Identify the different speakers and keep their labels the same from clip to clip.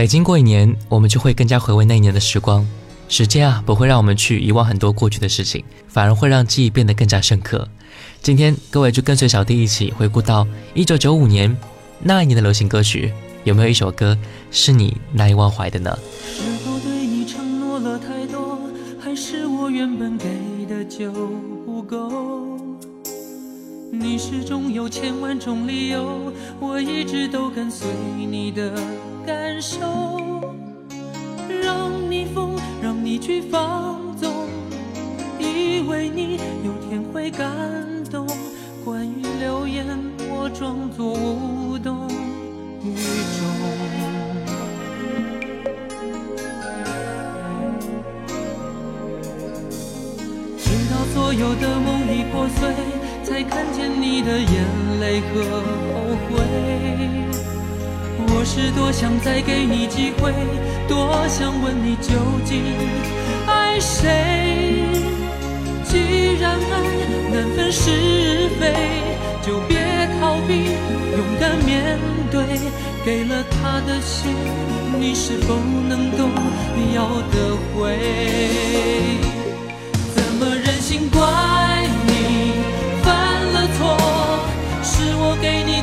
Speaker 1: 每经过一年，我们就会更加回味那一年的时光。时间啊，不会让我们去遗忘很多过去的事情，反而会让记忆变得更加深刻。今天，各位就跟随小弟一起回顾到一九九五年那一年的流行歌曲，有没有一首歌是你难以忘怀的呢？
Speaker 2: 是否对你承诺了太多，还是我原本给的就不够？你始终有千万种理由，我一直都跟随你的感受，让你疯。让你去放纵，以为你有天会感动。关于流言，我装作无动于衷。直到所有的梦已破碎，才看见你的眼泪和后悔。我是多想再给你机会，多想问你究竟爱谁。既然爱难分是非，就别逃避，勇敢面对。给了他的心，你是否能够要得回？怎么忍心怪你犯了错？是我给你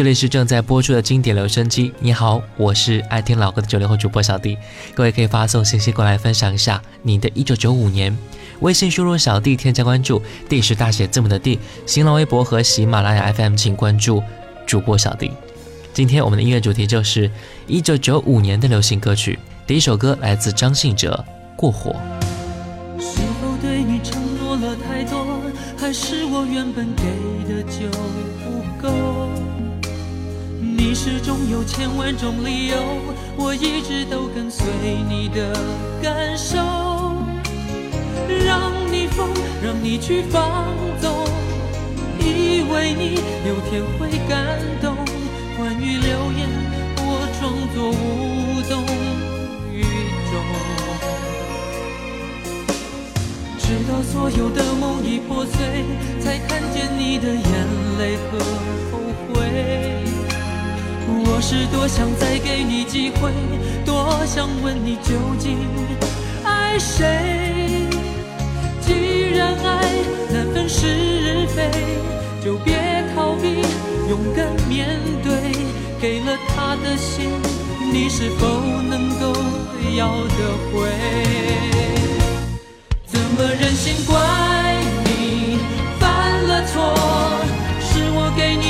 Speaker 1: 这里是正在播出的经典留声机。你好，我是爱听老歌的九零后主播小弟。各位可以发送信息过来分享一下你的一九九五年。微信输入小弟添加关注，D 是大写字母的 D。新浪微博和喜马拉雅 FM 请关注主播小弟。今天我们的音乐主题就是一九九五年的流行歌曲。第一首歌来自张信哲，《过火》。
Speaker 2: 是否对你承诺了太多，还是我原本给的就不够？你始终有千万种理由，我一直都跟随你的感受，让你疯，让你去放纵，以为你有天会感动。关于流言，我装作无动于衷，直到所有的梦已破碎，才看见你的眼泪和后悔。我是多想再给你机会，多想问你究竟爱谁。既然爱难分是非，就别逃避，勇敢面对。给了他的心，你是否能够要得回？怎么忍心怪你犯了错？是我给你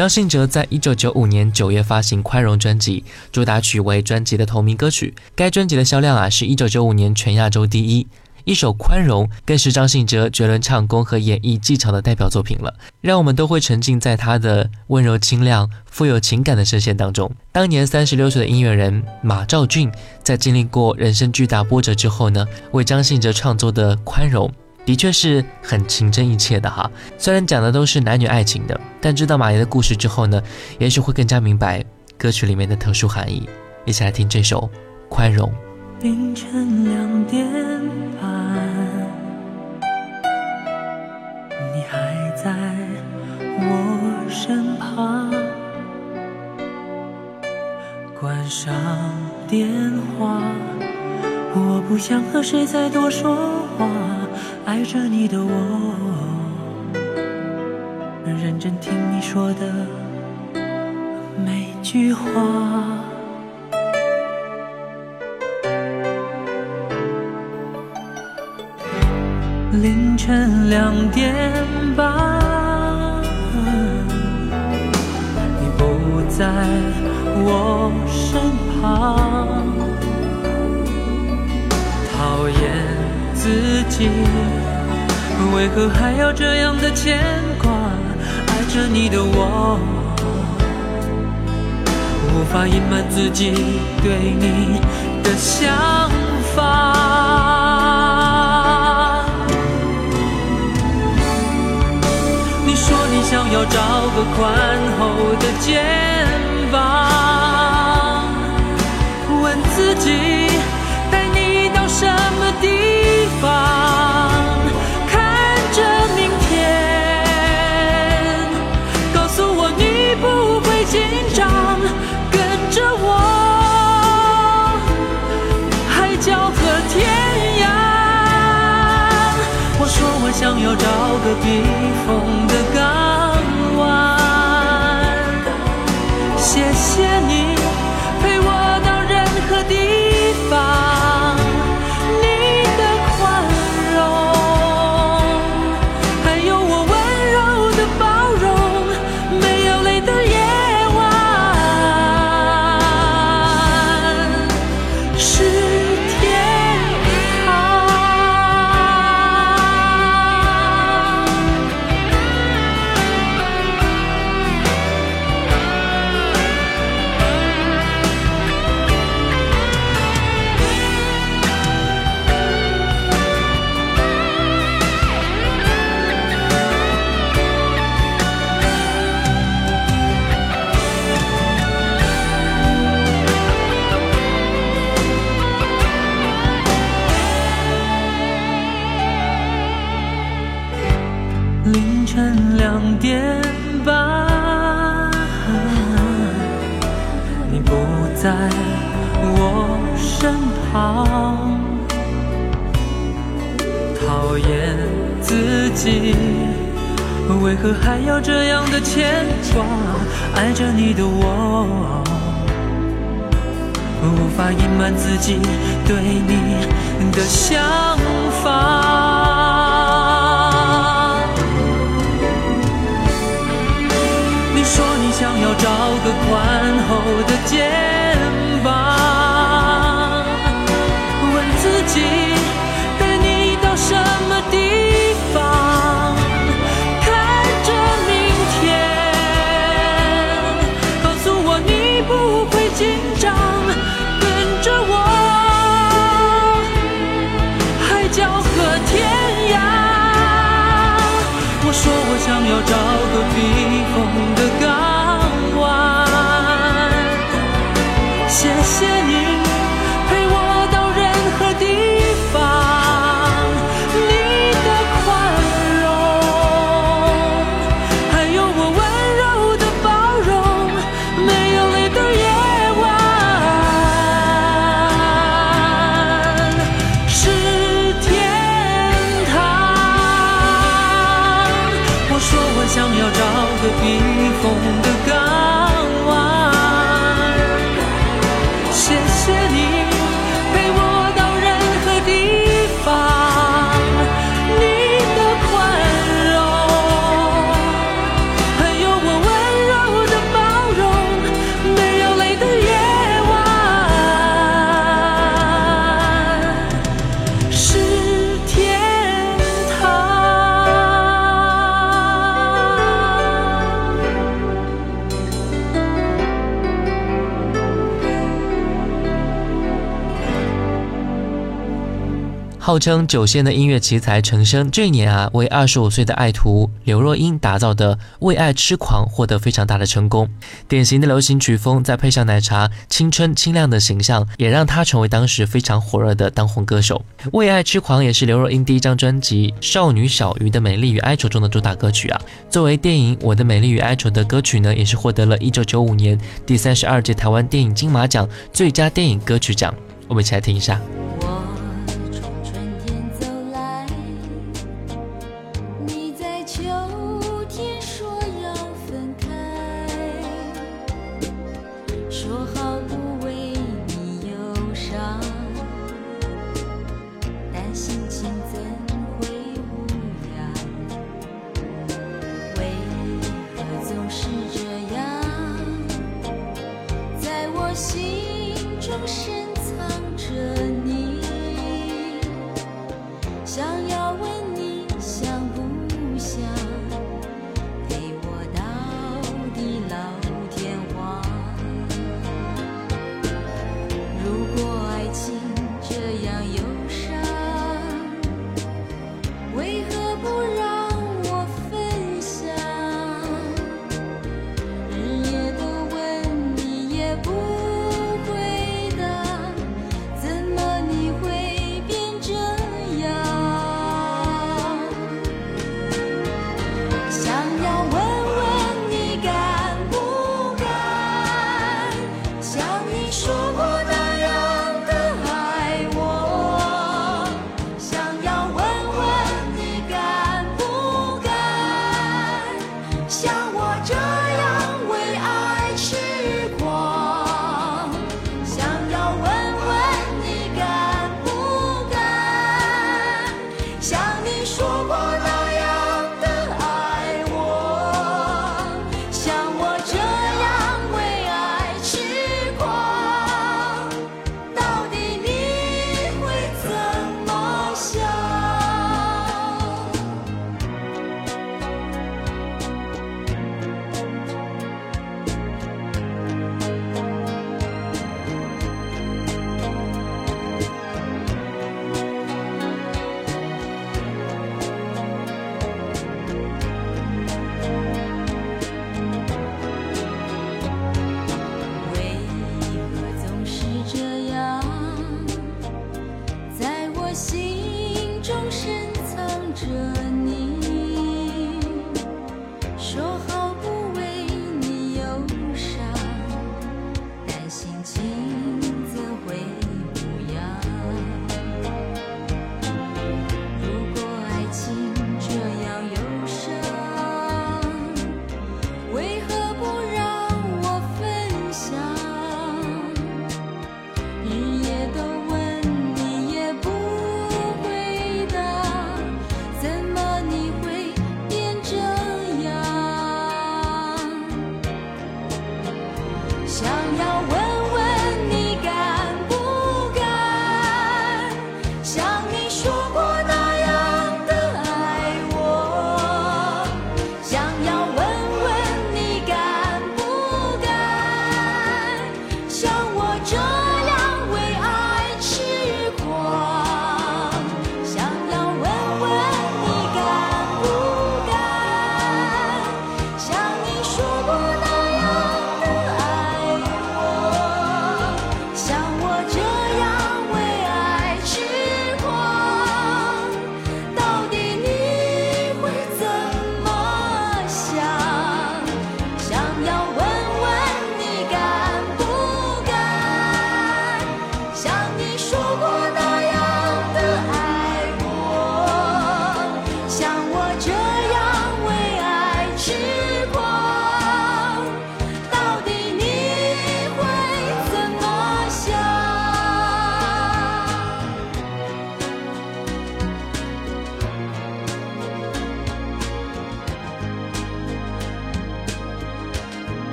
Speaker 1: 张信哲在一九九五年九月发行《宽容》专辑，主打曲为专辑的同名歌曲。该专辑的销量啊是一九九五年全亚洲第一。一首《宽容》更是张信哲绝伦唱功和演绎技巧的代表作品了，让我们都会沉浸在他的温柔清亮、富有情感的声线当中。当年三十六岁的音乐人马兆骏，在经历过人生巨大波折之后呢，为张信哲创作的《宽容》。的确是很情真意切的哈，虽然讲的都是男女爱情的，但知道马爷的故事之后呢，也许会更加明白歌曲里面的特殊含义。一起来听这首《宽容》。
Speaker 2: 凌晨两点半，你还在我身旁，关上电话，我不想和谁再多说话。爱着你的我，认真听你说的每句话。凌晨两点半，你不在我身旁，讨厌。自己为何还要这样的牵挂？爱着你的我，无法隐瞒自己对你的想法。你说你想要找个宽厚的肩膀，问自己带你到什么地方。紧张跟着我海角和天涯。我说我想要找个避风的港。可还要这样的牵挂？爱着你的我，无法隐瞒自己对你的想法。
Speaker 3: 号称九仙的音乐奇才陈升，这一年啊，为二十五岁的爱徒刘若英打造的《为爱痴狂》获得非常大的成功。典型的流行曲风，再配上奶茶青春清亮的形象，也让她成为当时非常火热的当红歌手。《为爱痴狂》也是刘若英第一张专辑《少女小鱼的美丽与哀愁》中的主打歌曲啊。作为电影《我的美丽与哀愁》的歌曲呢，也是获得了一九九五年第三十二届台湾电影金马奖最佳电影歌曲奖。我们一起来听一下。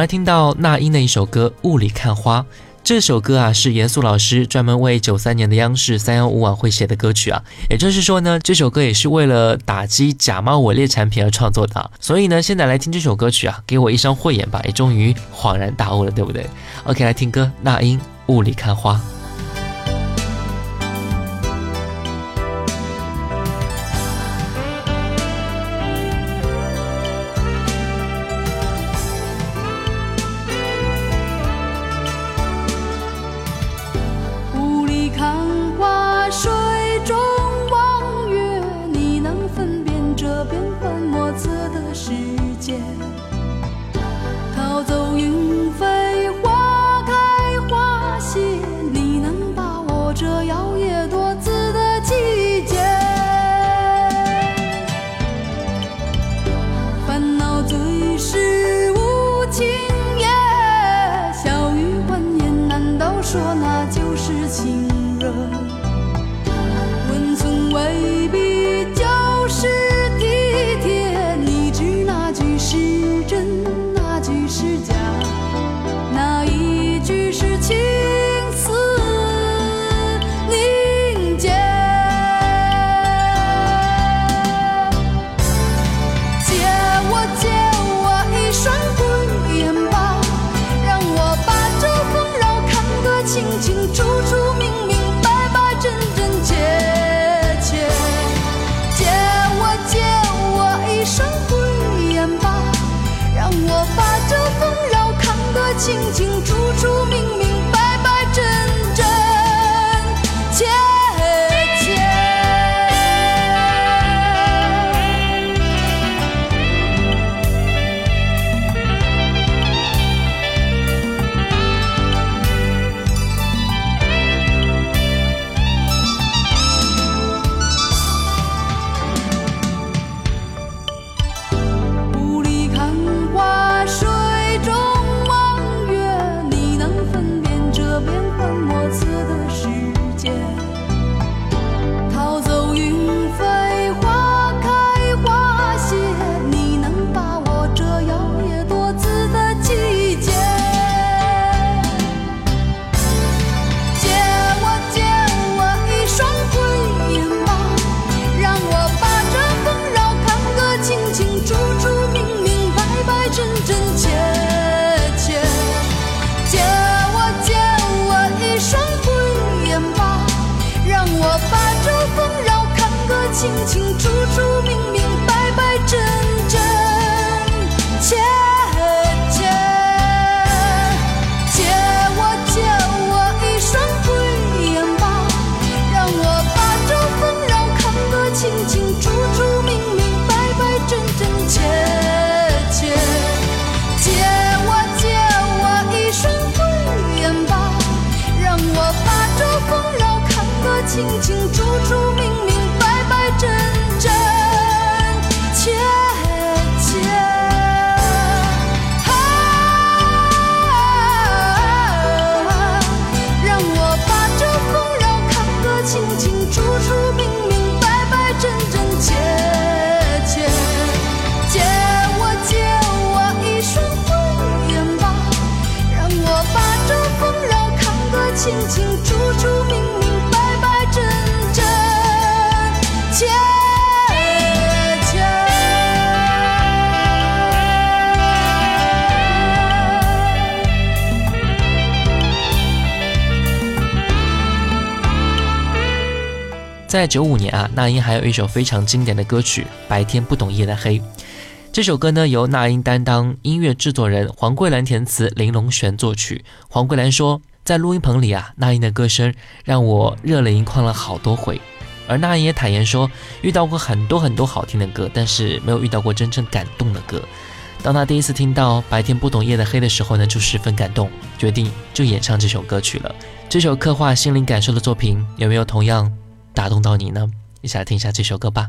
Speaker 3: 来听到那英的一首歌《雾里看花》，
Speaker 4: 这首歌啊是严肃老师专门为九三年的央视三幺五晚会写的歌曲啊，也就是说呢，这首歌也是为了打击假冒伪劣产品而创作的。所以呢，现在来听这首歌曲啊，给我一双慧眼吧，也终于恍然大悟了，对不对？OK，来听歌，那英《雾里看花》。在九五年啊，那英还有一首非常经典的歌曲《白天不懂夜的黑》。这首歌呢，由那英担当音乐制作人，黄桂兰填词，林龙璇作曲。黄桂兰说，在录音棚里啊，那英的歌声让我热泪盈眶了好多回。而那英也坦言说，遇到过很多很多好听的歌，但是没有遇到过真正感动的歌。当他第一次听到《白天不懂夜的黑》的时候呢，就十分感动，决定就演唱这首歌曲了。这首刻画心灵感受的作品，有没有同样？打动到你呢？一起来听一下这首歌吧。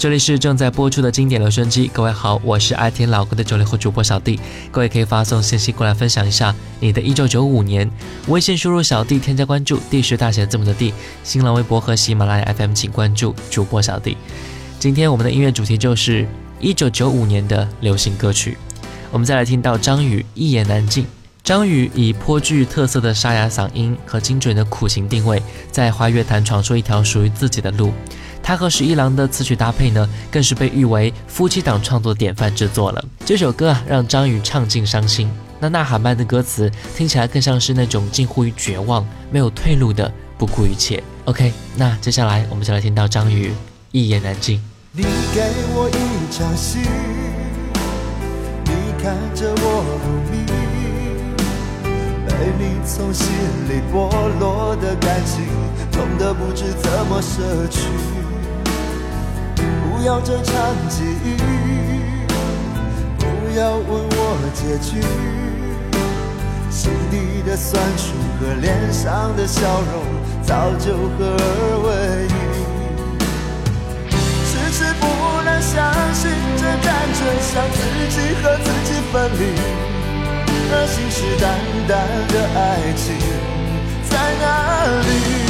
Speaker 1: 这里是正在播出的经典留声机，各位好，我是爱听老歌的九零后主播小弟，各位可以发送信息过来分享一下你的一九九五年，微信输入小弟添加关注，D 是大写字母的 D，新浪微博和喜马拉雅 FM 请关注主播小弟。今天我们的音乐主题就是一九九五年的流行歌曲，我们再来听到张宇一言难尽。张宇以颇具特色的沙哑嗓音和精准的苦情定位，在华乐坛闯出一条属于自己的路。他和十一郎的词曲搭配呢，更是被誉为夫妻档创作典范之作了。这首歌啊，让张宇唱尽伤心，那呐喊般的歌词听起来更像是那种近乎于绝望、没有退路的不顾一切。OK，那接下来我们就来听到张宇一言难尽。
Speaker 5: 你给我一场戏，你看着我入迷，被你从心里剥落的感情，痛得不知怎么舍去。要这场记忆，不要问我结局，心底的酸楚和脸上的笑容，早就合二为一。迟迟不能相信，这感觉像自己和自己分离，而信誓旦旦的爱情在哪里？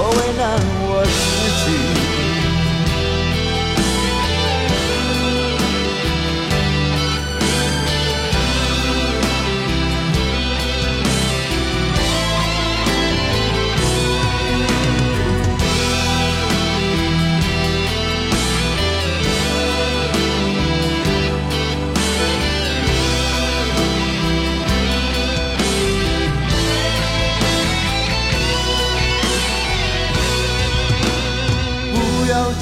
Speaker 5: 我为难我自己。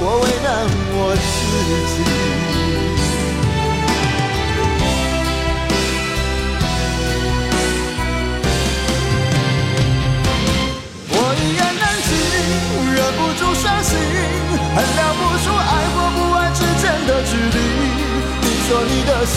Speaker 5: 我为难我自己，我一言难尽，忍不住伤心，衡量不出爱或不爱之间的距离。你说你的心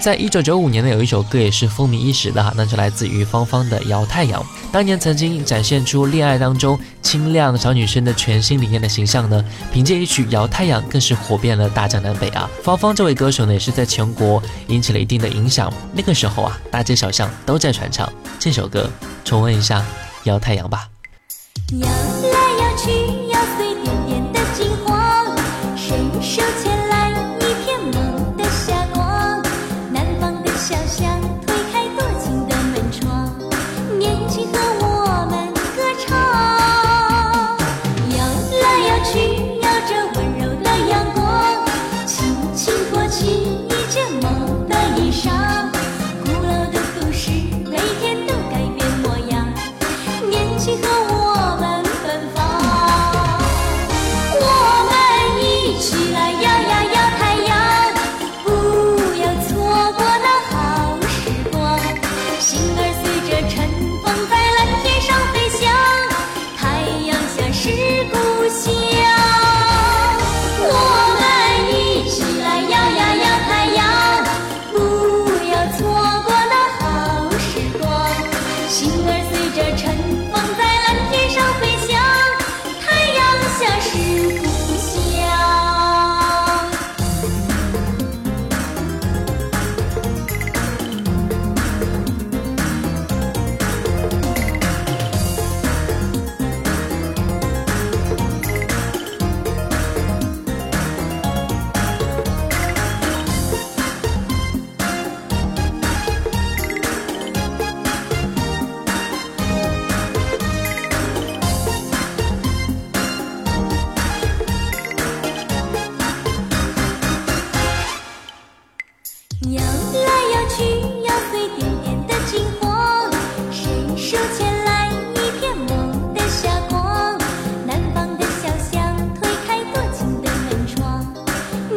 Speaker 1: 在一九九五年呢，有一首歌也是风靡一时的哈，那就来自于芳芳的《摇太阳》。当年曾经展现出恋爱当中清亮小女生的全新理念的形象呢，凭借一曲《摇太阳》更是火遍了大江南北啊。芳芳这位歌手呢，也是在全国引起了一定的影响。那个时候啊，大街小巷都在传唱这首歌，重温一下《摇太阳》吧。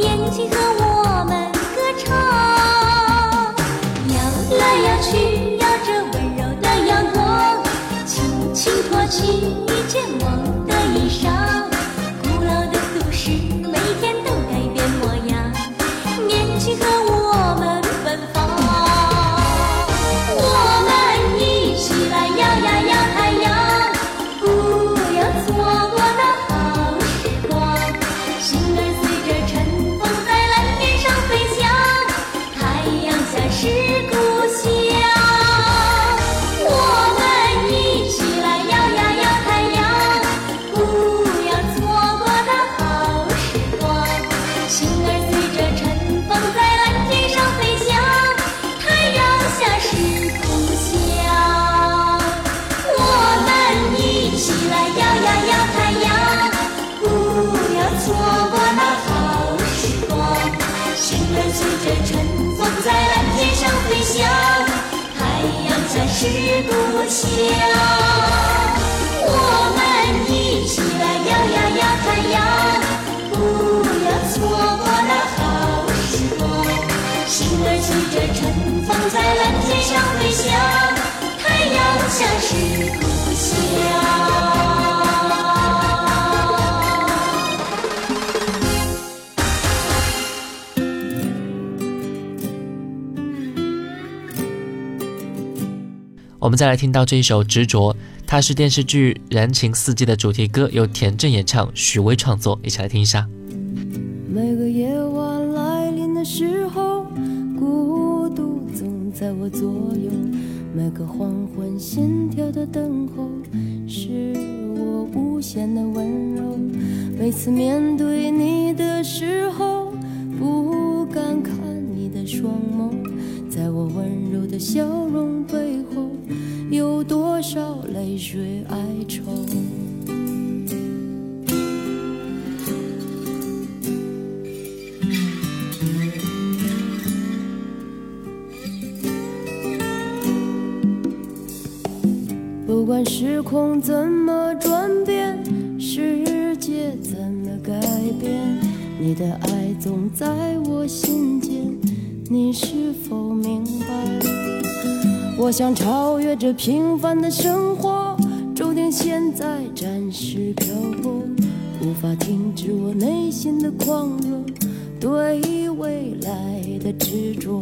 Speaker 6: 眼睛和我们
Speaker 3: 歌唱。摇来摇去摇着温柔的阳光轻轻托起家我们一起来摇呀摇太阳不要错过那好时光。心儿随着晨风在蓝天上飞翔太阳下是
Speaker 1: 我们再来听到这一首《执着》，它是电视剧《燃情四季》的主题歌，由田震演唱，许巍创作，一起来听一下。
Speaker 7: 每个夜晚来临的时候，孤独总在我左右。每个黄昏，心跳的等候，是我无限的温柔。每次面对你的时候，不敢看你的双眸，在我温柔的笑容背后，有多少泪水哀愁？不管时空怎么转变，世界怎么改变，你的爱总在我心间，你是否明白？我想超越这平凡的生活，注定现在暂时漂泊，无法停止我内心的狂热，对未来的执着。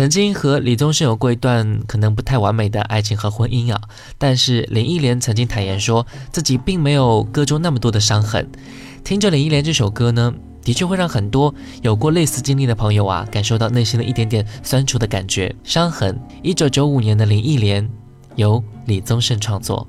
Speaker 8: 曾经和李宗盛有过一段可能不太完美的爱情和婚姻啊，但是林忆莲曾经坦言说自己并没有歌中那么多的伤痕。听着林忆莲这首歌呢，的确会让很多有过类似经历的朋友啊，感受到内心的一点点酸楚的感觉。伤痕，一九九五年的林忆莲，由李宗盛创作。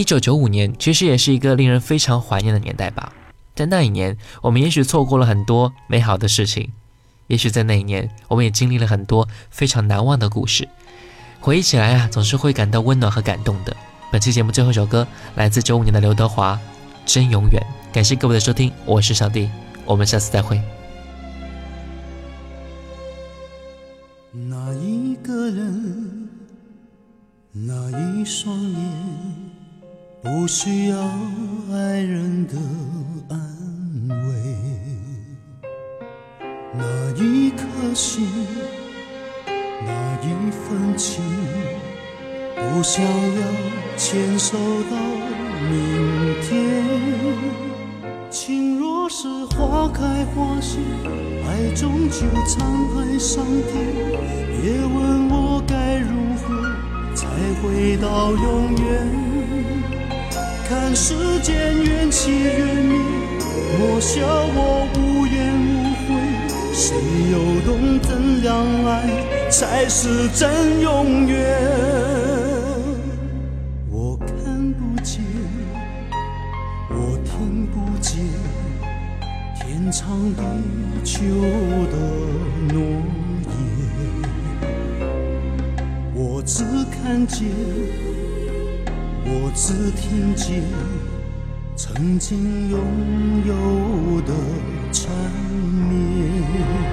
Speaker 1: 一
Speaker 8: 九九五年其实也是一个令人非常怀念的年代吧。在那一年，我们也许错过了很多美好的事情，也许在那一年，我们也经历了很多非常难忘的故事。回忆起来啊，总是会感到温暖和感动的。本期节目最后一首歌来自九五年的刘德华，《真永远》。感谢各位的收听，我是小弟，我们下次再会。
Speaker 9: 那一个人，那一双眼，不需要爱人的安慰。那一颗心，那一份情，不想要牵手到明天。情若是花开花谢，爱终究沧海桑田。别问我该如何才回到永远。看世间缘起缘灭，莫笑我无怨无悔。谁又懂怎样爱才是真永远？我看不见，我听不见，天长地久的诺言。我只看见。我只听见曾经拥有的缠绵。